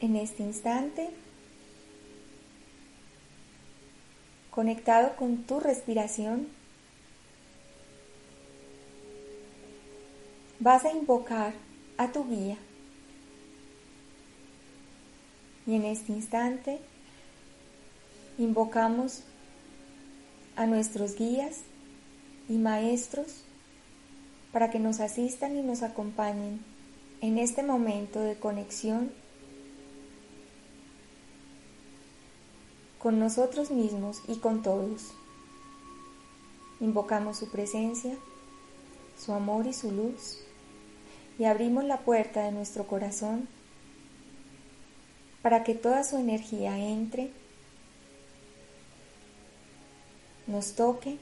En este instante, conectado con tu respiración, vas a invocar a tu guía. Y en este instante invocamos a nuestros guías y maestros para que nos asistan y nos acompañen en este momento de conexión con nosotros mismos y con todos. Invocamos su presencia, su amor y su luz y abrimos la puerta de nuestro corazón para que toda su energía entre, nos toque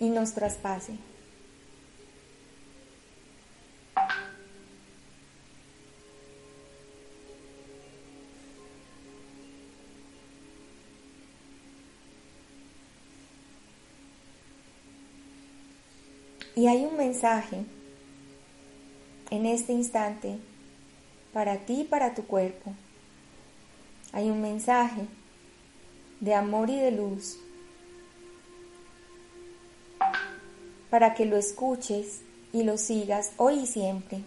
y nos traspase. Y hay un mensaje en este instante para ti y para tu cuerpo. Hay un mensaje de amor y de luz para que lo escuches y lo sigas hoy y siempre.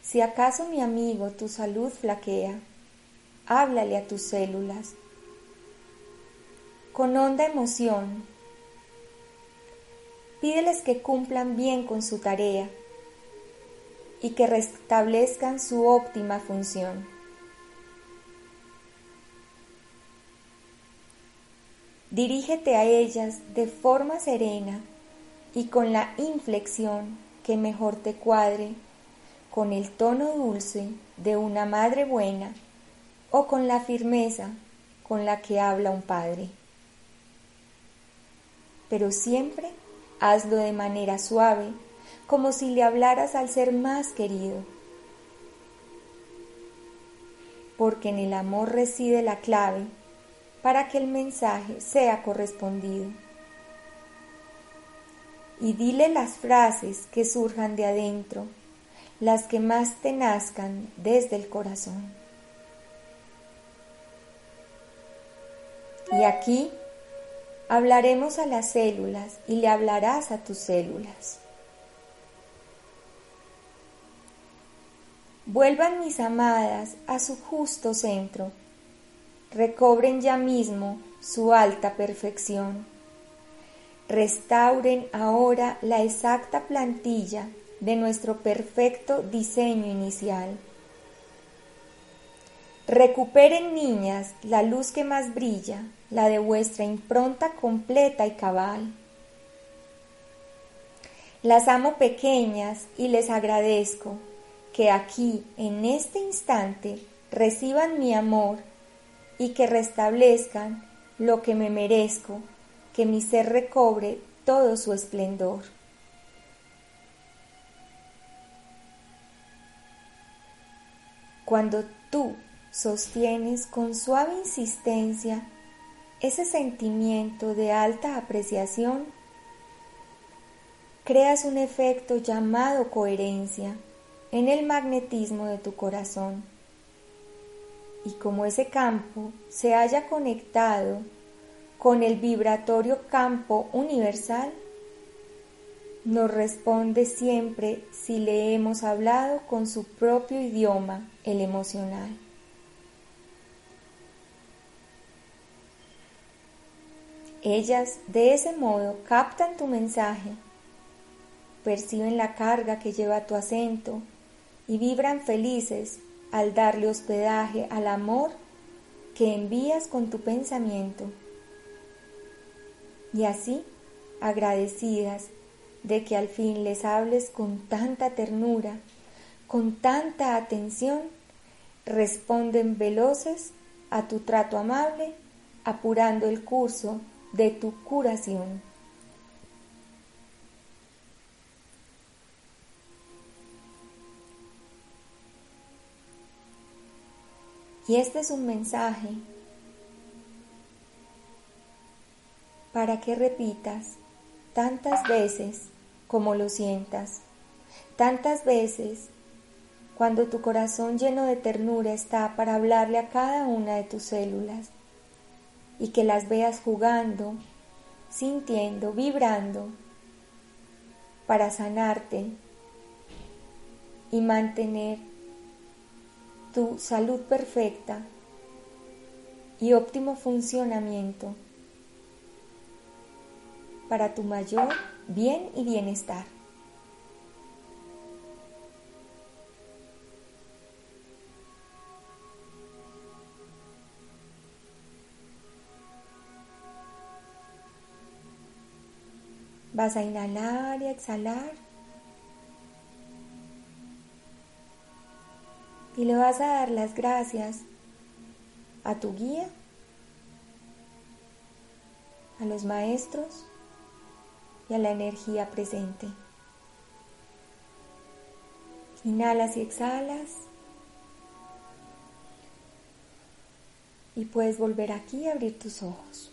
Si acaso mi amigo tu salud flaquea, háblale a tus células con honda emoción. Pídeles que cumplan bien con su tarea y que restablezcan su óptima función. Dirígete a ellas de forma serena y con la inflexión que mejor te cuadre, con el tono dulce de una madre buena o con la firmeza con la que habla un padre. Pero siempre hazlo de manera suave, como si le hablaras al ser más querido. Porque en el amor reside la clave para que el mensaje sea correspondido. Y dile las frases que surjan de adentro, las que más te nazcan desde el corazón. Y aquí hablaremos a las células y le hablarás a tus células. Vuelvan mis amadas a su justo centro, recobren ya mismo su alta perfección, restauren ahora la exacta plantilla de nuestro perfecto diseño inicial Recuperen, niñas, la luz que más brilla, la de vuestra impronta completa y cabal. Las amo pequeñas y les agradezco que aquí, en este instante, reciban mi amor y que restablezcan lo que me merezco, que mi ser recobre todo su esplendor. Cuando tú sostienes con suave insistencia ese sentimiento de alta apreciación, creas un efecto llamado coherencia en el magnetismo de tu corazón. Y como ese campo se haya conectado con el vibratorio campo universal, nos responde siempre si le hemos hablado con su propio idioma, el emocional. Ellas de ese modo captan tu mensaje, perciben la carga que lleva tu acento y vibran felices al darle hospedaje al amor que envías con tu pensamiento. Y así, agradecidas de que al fin les hables con tanta ternura, con tanta atención, responden veloces a tu trato amable, apurando el curso de tu curación. Y este es un mensaje para que repitas tantas veces como lo sientas, tantas veces cuando tu corazón lleno de ternura está para hablarle a cada una de tus células y que las veas jugando, sintiendo, vibrando para sanarte y mantener tu salud perfecta y óptimo funcionamiento para tu mayor bien y bienestar. Vas a inhalar y exhalar. Y le vas a dar las gracias a tu guía, a los maestros, y a la energía presente. Inhalas y exhalas. Y puedes volver aquí a abrir tus ojos.